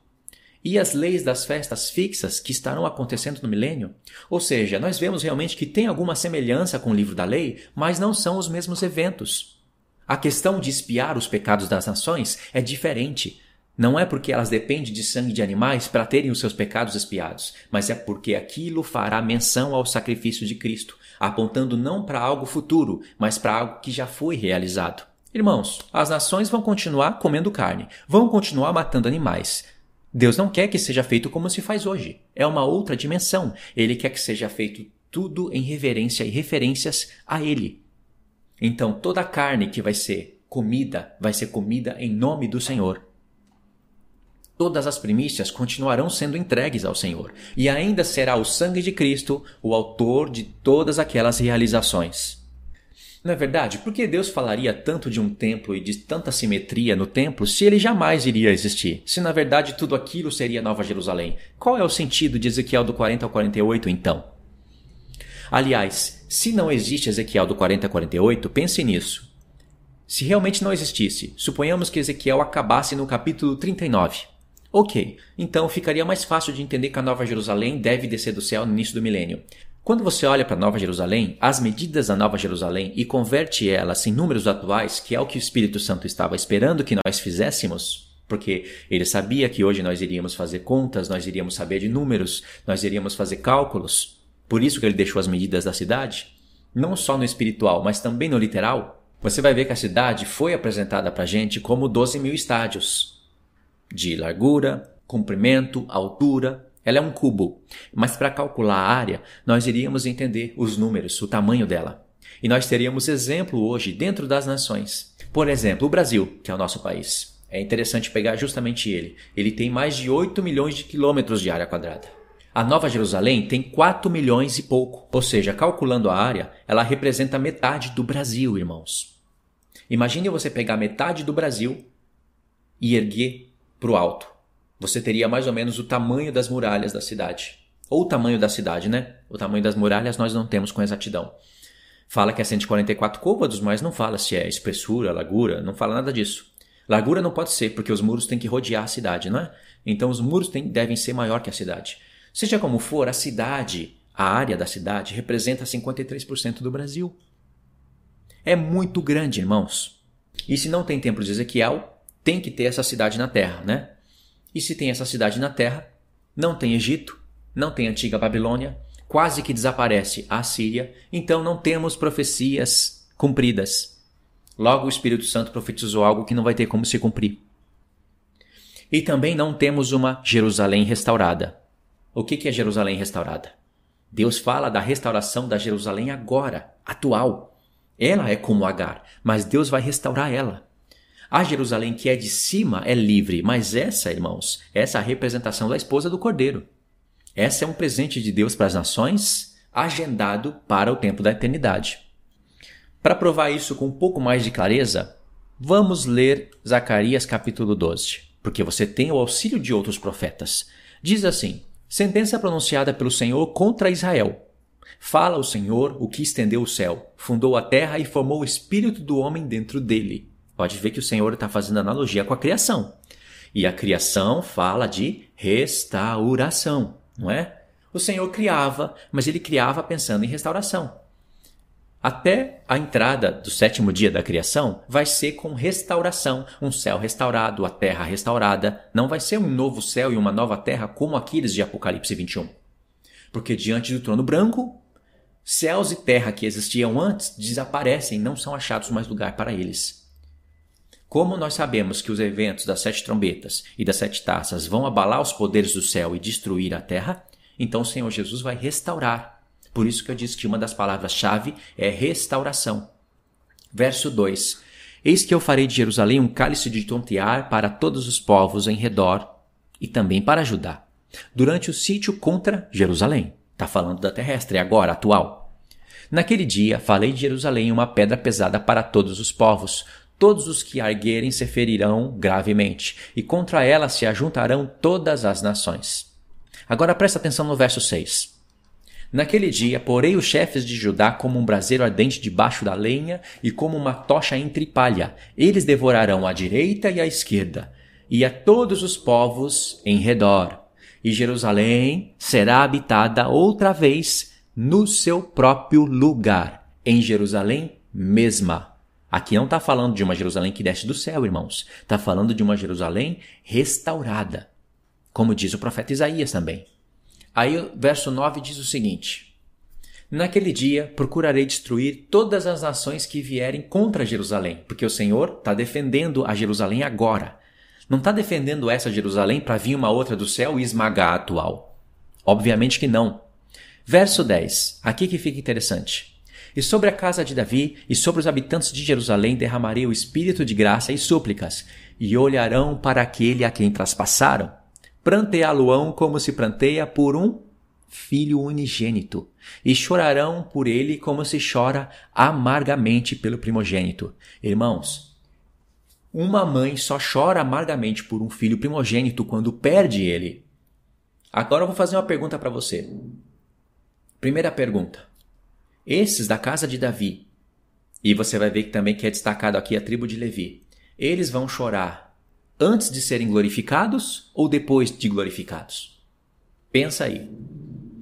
e as leis das festas fixas que estarão acontecendo no milênio? Ou seja, nós vemos realmente que tem alguma semelhança com o livro da lei, mas não são os mesmos eventos. A questão de espiar os pecados das nações é diferente. Não é porque elas dependem de sangue de animais para terem os seus pecados espiados, mas é porque aquilo fará menção ao sacrifício de Cristo, apontando não para algo futuro, mas para algo que já foi realizado. Irmãos, as nações vão continuar comendo carne, vão continuar matando animais, Deus não quer que seja feito como se faz hoje. É uma outra dimensão. Ele quer que seja feito tudo em reverência e referências a Ele. Então toda carne que vai ser comida vai ser comida em nome do Senhor. Todas as primícias continuarão sendo entregues ao Senhor, e ainda será o sangue de Cristo o autor de todas aquelas realizações. Não é verdade? Por que Deus falaria tanto de um templo e de tanta simetria no templo se ele jamais iria existir? Se na verdade tudo aquilo seria Nova Jerusalém? Qual é o sentido de Ezequiel do 40 ao 48 então? Aliás, se não existe Ezequiel do 40 a 48, pense nisso. Se realmente não existisse, suponhamos que Ezequiel acabasse no capítulo 39. Ok, então ficaria mais fácil de entender que a Nova Jerusalém deve descer do céu no início do milênio. Quando você olha para a Nova Jerusalém, as medidas da Nova Jerusalém e converte elas em números atuais, que é o que o Espírito Santo estava esperando que nós fizéssemos, porque ele sabia que hoje nós iríamos fazer contas, nós iríamos saber de números, nós iríamos fazer cálculos. Por isso que ele deixou as medidas da cidade, não só no espiritual, mas também no literal. Você vai ver que a cidade foi apresentada para a gente como 12 mil estádios de largura, comprimento, altura, ela é um cubo, mas para calcular a área, nós iríamos entender os números, o tamanho dela. E nós teríamos exemplo hoje dentro das nações. Por exemplo, o Brasil, que é o nosso país. É interessante pegar justamente ele. Ele tem mais de 8 milhões de quilômetros de área quadrada. A Nova Jerusalém tem 4 milhões e pouco, ou seja, calculando a área, ela representa metade do Brasil, irmãos. Imagine você pegar metade do Brasil e erguer para o alto. Você teria mais ou menos o tamanho das muralhas da cidade. Ou o tamanho da cidade, né? O tamanho das muralhas nós não temos com exatidão. Fala que é 144 côvados, mas não fala se é espessura, largura, não fala nada disso. Largura não pode ser, porque os muros têm que rodear a cidade, não é? Então os muros têm, devem ser maior que a cidade. Seja como for, a cidade, a área da cidade, representa 53% do Brasil. É muito grande, irmãos. E se não tem templo de Ezequiel, tem que ter essa cidade na terra, né? E se tem essa cidade na terra, não tem Egito, não tem antiga Babilônia, quase que desaparece a Síria, então não temos profecias cumpridas. Logo o Espírito Santo profetizou algo que não vai ter como se cumprir. E também não temos uma Jerusalém restaurada. O que é Jerusalém restaurada? Deus fala da restauração da Jerusalém agora, atual. Ela é como Agar, mas Deus vai restaurar ela. A Jerusalém que é de cima é livre, mas essa, irmãos, essa é a representação da esposa do Cordeiro. Essa é um presente de Deus para as nações, agendado para o tempo da eternidade. Para provar isso com um pouco mais de clareza, vamos ler Zacarias capítulo 12, porque você tem o auxílio de outros profetas. Diz assim: Sentença pronunciada pelo Senhor contra Israel. Fala o Senhor, o que estendeu o céu, fundou a terra e formou o espírito do homem dentro dele. Pode ver que o Senhor está fazendo analogia com a criação. E a criação fala de restauração, não é? O Senhor criava, mas ele criava pensando em restauração. Até a entrada do sétimo dia da criação vai ser com restauração, um céu restaurado, a terra restaurada. Não vai ser um novo céu e uma nova terra como aqueles de Apocalipse 21. Porque diante do trono branco, céus e terra que existiam antes desaparecem, não são achados mais lugar para eles. Como nós sabemos que os eventos das sete trombetas e das sete taças vão abalar os poderes do céu e destruir a terra, então o Senhor Jesus vai restaurar por isso que eu disse que uma das palavras-chave é restauração. Verso 2: Eis que eu farei de Jerusalém um cálice de tontear para todos os povos em redor e também para Judá, durante o sítio contra Jerusalém. Está falando da terrestre, agora, atual. Naquele dia falei de Jerusalém uma pedra pesada para todos os povos. Todos os que arguerem se ferirão gravemente, e contra ela se ajuntarão todas as nações. Agora presta atenção no verso 6. Naquele dia, porei os chefes de Judá como um braseiro ardente debaixo da lenha e como uma tocha entre palha. Eles devorarão a direita e a esquerda, e a todos os povos em redor. E Jerusalém será habitada outra vez no seu próprio lugar, em Jerusalém mesma. Aqui não está falando de uma Jerusalém que desce do céu, irmãos. Está falando de uma Jerusalém restaurada. Como diz o profeta Isaías também. Aí o verso 9 diz o seguinte: Naquele dia procurarei destruir todas as nações que vierem contra Jerusalém, porque o Senhor está defendendo a Jerusalém agora. Não está defendendo essa Jerusalém para vir uma outra do céu e esmagar a atual. Obviamente que não. Verso 10, aqui que fica interessante. E sobre a casa de Davi e sobre os habitantes de Jerusalém derramarei o espírito de graça e súplicas, e olharão para aquele a quem traspassaram pranteá-lo-ão como se pranteia por um filho unigênito, e chorarão por ele como se chora amargamente pelo primogênito. Irmãos, uma mãe só chora amargamente por um filho primogênito quando perde ele. Agora eu vou fazer uma pergunta para você. Primeira pergunta. Esses da casa de Davi, e você vai ver que também que é destacado aqui a tribo de Levi, eles vão chorar antes de serem glorificados ou depois de glorificados? Pensa aí.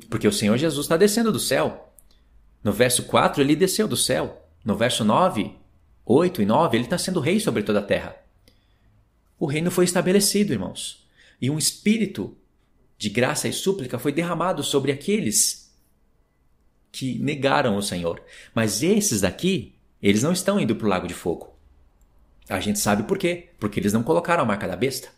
Porque o Senhor Jesus está descendo do céu. No verso 4, ele desceu do céu. No verso 9, 8 e 9, ele está sendo rei sobre toda a terra. O reino foi estabelecido, irmãos. E um espírito de graça e súplica foi derramado sobre aqueles que negaram o Senhor. Mas esses daqui, eles não estão indo para o lago de fogo. A gente sabe por quê? Porque eles não colocaram a marca da besta.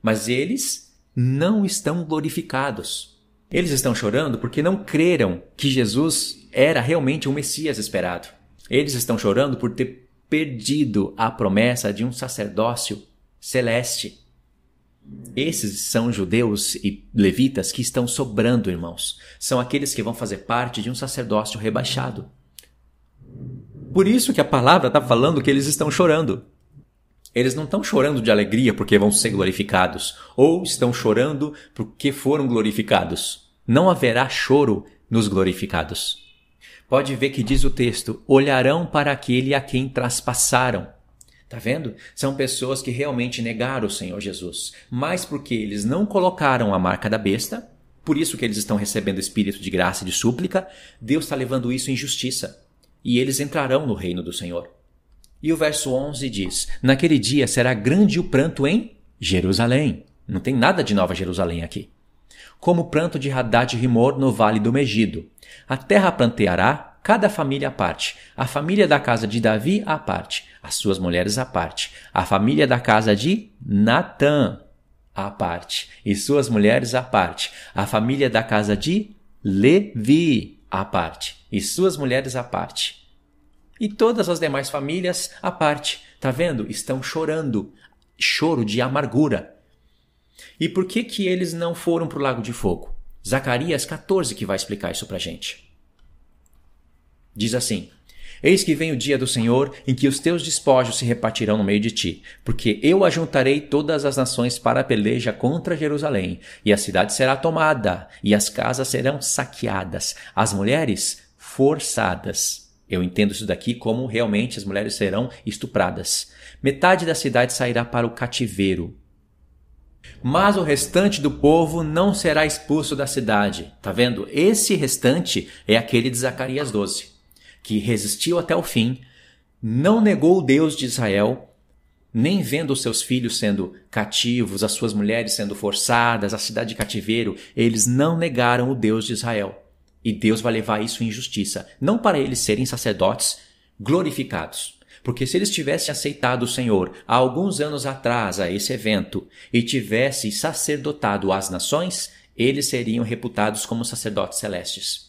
Mas eles não estão glorificados. Eles estão chorando porque não creram que Jesus era realmente o Messias esperado. Eles estão chorando por ter perdido a promessa de um sacerdócio celeste. Esses são judeus e levitas que estão sobrando, irmãos. São aqueles que vão fazer parte de um sacerdócio rebaixado. Por isso que a palavra está falando que eles estão chorando. Eles não estão chorando de alegria porque vão ser glorificados, ou estão chorando porque foram glorificados. Não haverá choro nos glorificados. Pode ver que diz o texto: olharão para aquele a quem traspassaram. Tá vendo? São pessoas que realmente negaram o Senhor Jesus, mas porque eles não colocaram a marca da besta, por isso que eles estão recebendo espírito de graça e de súplica, Deus está levando isso em justiça, e eles entrarão no reino do Senhor. E o verso 11 diz: Naquele dia será grande o pranto em Jerusalém. Não tem nada de Nova Jerusalém aqui. Como o pranto de Haddad Rimor no vale do Megido. A terra planteará cada família à parte, a família da casa de Davi à parte, as suas mulheres à parte, a família da casa de Natã à parte, e suas mulheres à parte, a família da casa de Levi à parte, e suas mulheres à parte e todas as demais famílias à parte. Tá vendo? Estão chorando. Choro de amargura. E por que que eles não foram para o lago de fogo? Zacarias 14 que vai explicar isso pra gente. Diz assim: Eis que vem o dia do Senhor em que os teus despojos se repartirão no meio de ti, porque eu ajuntarei todas as nações para a peleja contra Jerusalém, e a cidade será tomada, e as casas serão saqueadas, as mulheres forçadas. Eu entendo isso daqui como realmente as mulheres serão estupradas. Metade da cidade sairá para o cativeiro. Mas o restante do povo não será expulso da cidade. Tá vendo? Esse restante é aquele de Zacarias 12, que resistiu até o fim, não negou o Deus de Israel, nem vendo os seus filhos sendo cativos, as suas mulheres sendo forçadas, a cidade de cativeiro, eles não negaram o Deus de Israel. E Deus vai levar isso em justiça, não para eles serem sacerdotes glorificados. Porque se eles tivessem aceitado o Senhor há alguns anos atrás a esse evento e tivessem sacerdotado as nações, eles seriam reputados como sacerdotes celestes.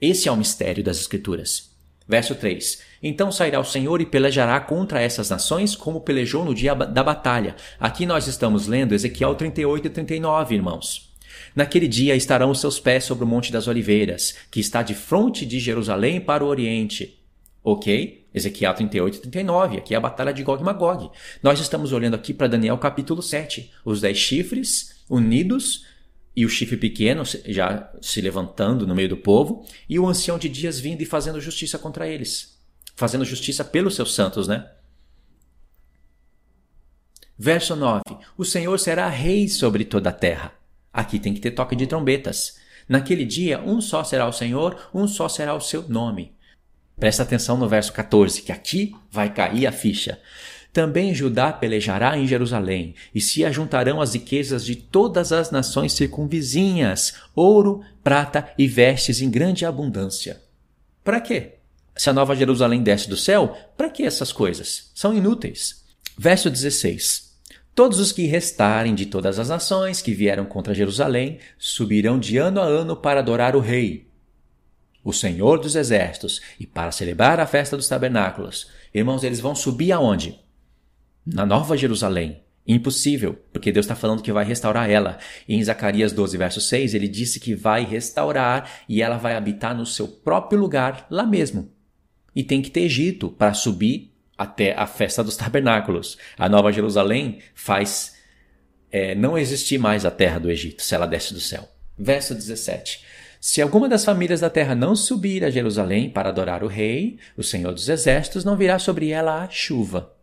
Esse é o mistério das Escrituras. Verso 3: Então sairá o Senhor e pelejará contra essas nações, como pelejou no dia da batalha. Aqui nós estamos lendo Ezequiel 38 e 39, irmãos. Naquele dia estarão os seus pés sobre o Monte das Oliveiras, que está de frente de Jerusalém para o Oriente. Ok? Ezequiel 38 e 39, aqui é a batalha de Gog e Magog. Nós estamos olhando aqui para Daniel capítulo 7. Os dez chifres unidos e o chifre pequeno já se levantando no meio do povo, e o ancião de dias vindo e fazendo justiça contra eles. Fazendo justiça pelos seus santos, né? Verso 9: O Senhor será rei sobre toda a terra. Aqui tem que ter toque de trombetas. Naquele dia, um só será o Senhor, um só será o seu nome. Presta atenção no verso 14, que aqui vai cair a ficha. Também Judá pelejará em Jerusalém, e se ajuntarão as riquezas de todas as nações circunvizinhas, ouro, prata e vestes em grande abundância. Para quê? Se a nova Jerusalém desce do céu, para que essas coisas? São inúteis. Verso 16. Todos os que restarem de todas as nações que vieram contra Jerusalém subirão de ano a ano para adorar o Rei, o Senhor dos Exércitos, e para celebrar a festa dos tabernáculos. Irmãos, eles vão subir aonde? Na Nova Jerusalém. Impossível, porque Deus está falando que vai restaurar ela. Em Zacarias 12, verso 6, ele disse que vai restaurar e ela vai habitar no seu próprio lugar, lá mesmo. E tem que ter Egito para subir até a festa dos tabernáculos. A Nova Jerusalém faz é, não existir mais a terra do Egito, se ela desce do céu. Verso 17. Se alguma das famílias da terra não subir a Jerusalém para adorar o rei, o Senhor dos Exércitos, não virá sobre ela a chuva.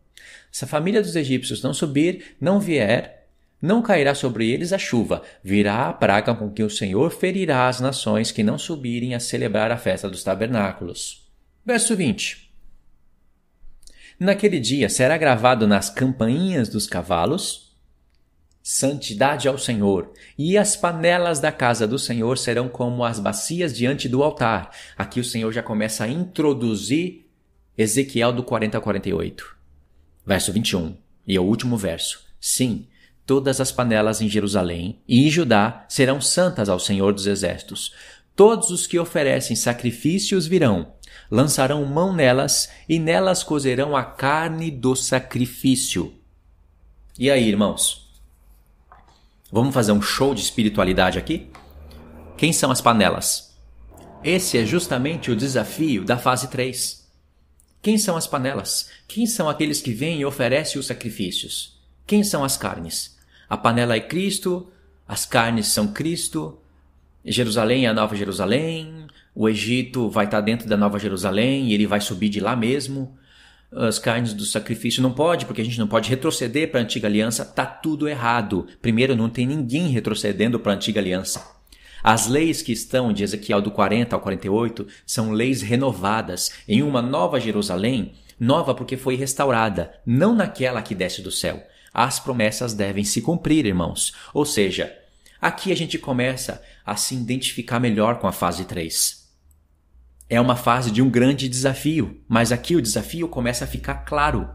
Se a família dos egípcios não subir, não vier, não cairá sobre eles a chuva, virá a praga com que o Senhor ferirá as nações que não subirem a celebrar a festa dos tabernáculos. Verso 20. Naquele dia será gravado nas campainhas dos cavalos Santidade ao Senhor, e as panelas da casa do Senhor serão como as bacias diante do altar. Aqui o Senhor já começa a introduzir Ezequiel do 40 a 48. Verso 21, e é o último verso. Sim, todas as panelas em Jerusalém e em Judá serão santas ao Senhor dos Exércitos. Todos os que oferecem sacrifícios virão, lançarão mão nelas e nelas cozerão a carne do sacrifício. E aí, irmãos? Vamos fazer um show de espiritualidade aqui? Quem são as panelas? Esse é justamente o desafio da fase 3. Quem são as panelas? Quem são aqueles que vêm e oferecem os sacrifícios? Quem são as carnes? A panela é Cristo, as carnes são Cristo, Jerusalém é a Nova Jerusalém, o Egito vai estar dentro da Nova Jerusalém e ele vai subir de lá mesmo as carnes do sacrifício. Não pode, porque a gente não pode retroceder para a antiga aliança. Tá tudo errado. Primeiro, não tem ninguém retrocedendo para a antiga aliança. As leis que estão de Ezequiel do 40 ao 48 são leis renovadas em uma nova Jerusalém, nova porque foi restaurada, não naquela que desce do céu. As promessas devem se cumprir, irmãos. Ou seja, aqui a gente começa a se identificar melhor com a fase 3 é uma fase de um grande desafio, mas aqui o desafio começa a ficar claro.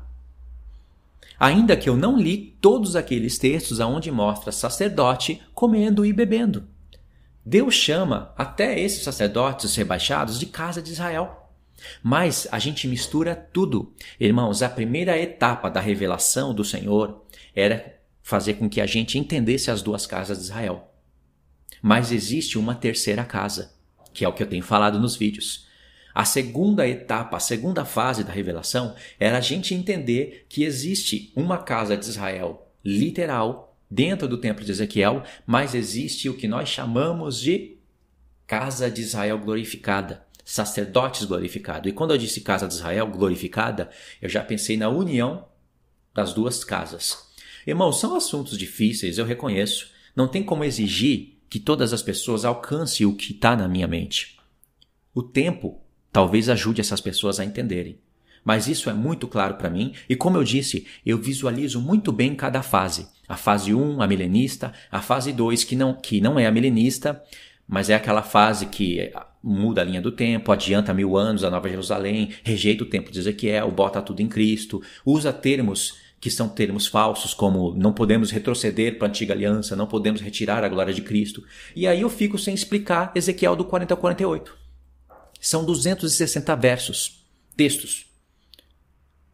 Ainda que eu não li todos aqueles textos aonde mostra sacerdote comendo e bebendo. Deus chama até esses sacerdotes rebaixados de casa de Israel. Mas a gente mistura tudo. Irmãos, a primeira etapa da revelação do Senhor era fazer com que a gente entendesse as duas casas de Israel. Mas existe uma terceira casa que é o que eu tenho falado nos vídeos. A segunda etapa, a segunda fase da revelação era a gente entender que existe uma casa de Israel literal dentro do templo de Ezequiel, mas existe o que nós chamamos de casa de Israel glorificada, sacerdotes glorificados. E quando eu disse casa de Israel glorificada, eu já pensei na união das duas casas. Irmãos, são assuntos difíceis, eu reconheço. Não tem como exigir que todas as pessoas alcancem o que está na minha mente. O tempo talvez ajude essas pessoas a entenderem. Mas isso é muito claro para mim, e como eu disse, eu visualizo muito bem cada fase. A fase 1, a milenista, a fase 2, que não, que não é a milenista, mas é aquela fase que muda a linha do tempo, adianta mil anos a Nova Jerusalém, rejeita o templo de Ezequiel, bota tudo em Cristo, usa termos que são termos falsos, como não podemos retroceder para a antiga aliança, não podemos retirar a glória de Cristo. E aí eu fico sem explicar Ezequiel do 40 ao 48. São 260 versos, textos.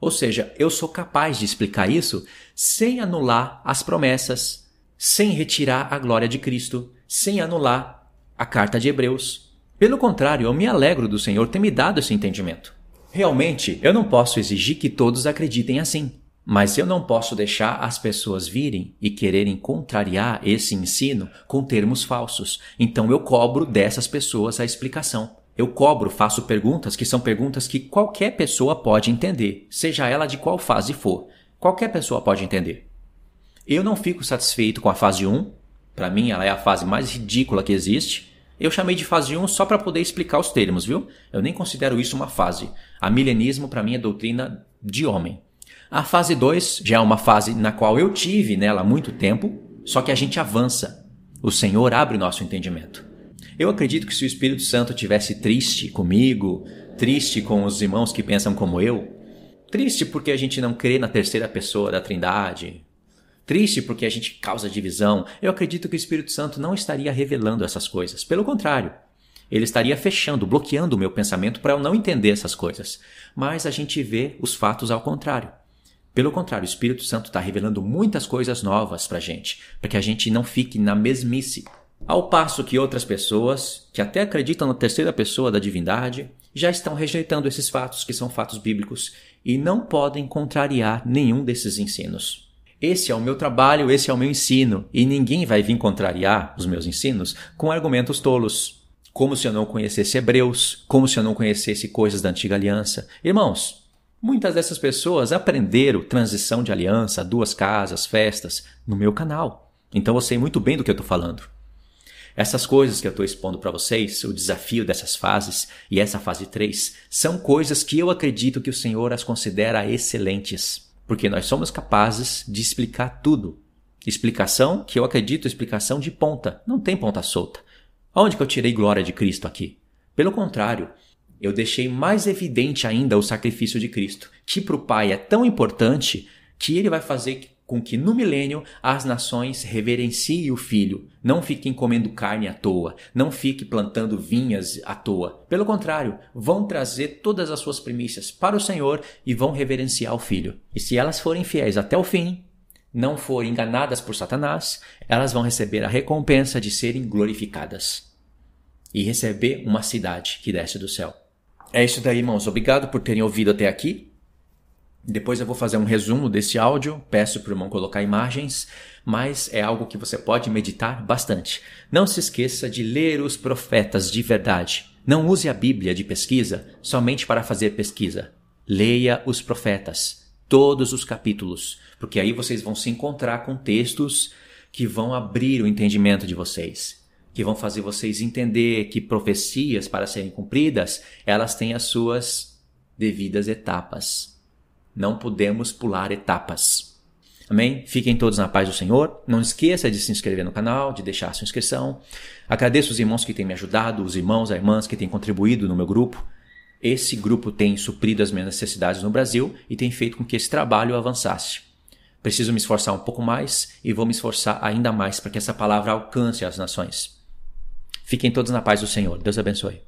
Ou seja, eu sou capaz de explicar isso sem anular as promessas, sem retirar a glória de Cristo, sem anular a carta de Hebreus. Pelo contrário, eu me alegro do Senhor ter me dado esse entendimento. Realmente, eu não posso exigir que todos acreditem assim. Mas eu não posso deixar as pessoas virem e quererem contrariar esse ensino com termos falsos. Então eu cobro dessas pessoas a explicação. Eu cobro, faço perguntas que são perguntas que qualquer pessoa pode entender, seja ela de qual fase for. Qualquer pessoa pode entender. Eu não fico satisfeito com a fase 1. Para mim, ela é a fase mais ridícula que existe. Eu chamei de fase 1 só para poder explicar os termos, viu? Eu nem considero isso uma fase. A milenismo para mim é doutrina de homem. A fase 2 já é uma fase na qual eu tive nela muito tempo, só que a gente avança. O Senhor abre o nosso entendimento. Eu acredito que se o Espírito Santo tivesse triste comigo, triste com os irmãos que pensam como eu, triste porque a gente não crê na terceira pessoa da Trindade, triste porque a gente causa divisão, eu acredito que o Espírito Santo não estaria revelando essas coisas. Pelo contrário, ele estaria fechando, bloqueando o meu pensamento para eu não entender essas coisas. Mas a gente vê os fatos ao contrário. Pelo contrário, o Espírito Santo está revelando muitas coisas novas para a gente, para que a gente não fique na mesmice. Ao passo que outras pessoas, que até acreditam na terceira pessoa da divindade, já estão rejeitando esses fatos, que são fatos bíblicos, e não podem contrariar nenhum desses ensinos. Esse é o meu trabalho, esse é o meu ensino, e ninguém vai vir contrariar os meus ensinos com argumentos tolos. Como se eu não conhecesse Hebreus, como se eu não conhecesse coisas da antiga aliança. Irmãos, Muitas dessas pessoas aprenderam transição de aliança, duas casas, festas, no meu canal. Então eu sei muito bem do que eu estou falando. Essas coisas que eu estou expondo para vocês, o desafio dessas fases e essa fase 3, são coisas que eu acredito que o Senhor as considera excelentes, porque nós somos capazes de explicar tudo. Explicação que eu acredito explicação de ponta, não tem ponta solta. Onde que eu tirei glória de Cristo aqui? Pelo contrário, eu deixei mais evidente ainda o sacrifício de Cristo, que para o Pai é tão importante que ele vai fazer com que no milênio as nações reverenciem o Filho, não fiquem comendo carne à toa, não fiquem plantando vinhas à toa. Pelo contrário, vão trazer todas as suas primícias para o Senhor e vão reverenciar o Filho. E se elas forem fiéis até o fim, não forem enganadas por Satanás, elas vão receber a recompensa de serem glorificadas e receber uma cidade que desce do céu. É isso daí, irmãos. Obrigado por terem ouvido até aqui. Depois eu vou fazer um resumo desse áudio, peço para o irmão colocar imagens, mas é algo que você pode meditar bastante. Não se esqueça de ler os profetas de verdade. Não use a Bíblia de pesquisa somente para fazer pesquisa. Leia os profetas, todos os capítulos, porque aí vocês vão se encontrar com textos que vão abrir o entendimento de vocês, que vão fazer vocês entender que profecias para serem cumpridas, elas têm as suas devidas etapas. Não podemos pular etapas. Amém? Fiquem todos na paz do Senhor. Não esqueça de se inscrever no canal, de deixar sua inscrição. Agradeço os irmãos que têm me ajudado, os irmãos, as irmãs que têm contribuído no meu grupo. Esse grupo tem suprido as minhas necessidades no Brasil e tem feito com que esse trabalho avançasse. Preciso me esforçar um pouco mais e vou me esforçar ainda mais para que essa palavra alcance as nações. Fiquem todos na paz do Senhor. Deus abençoe.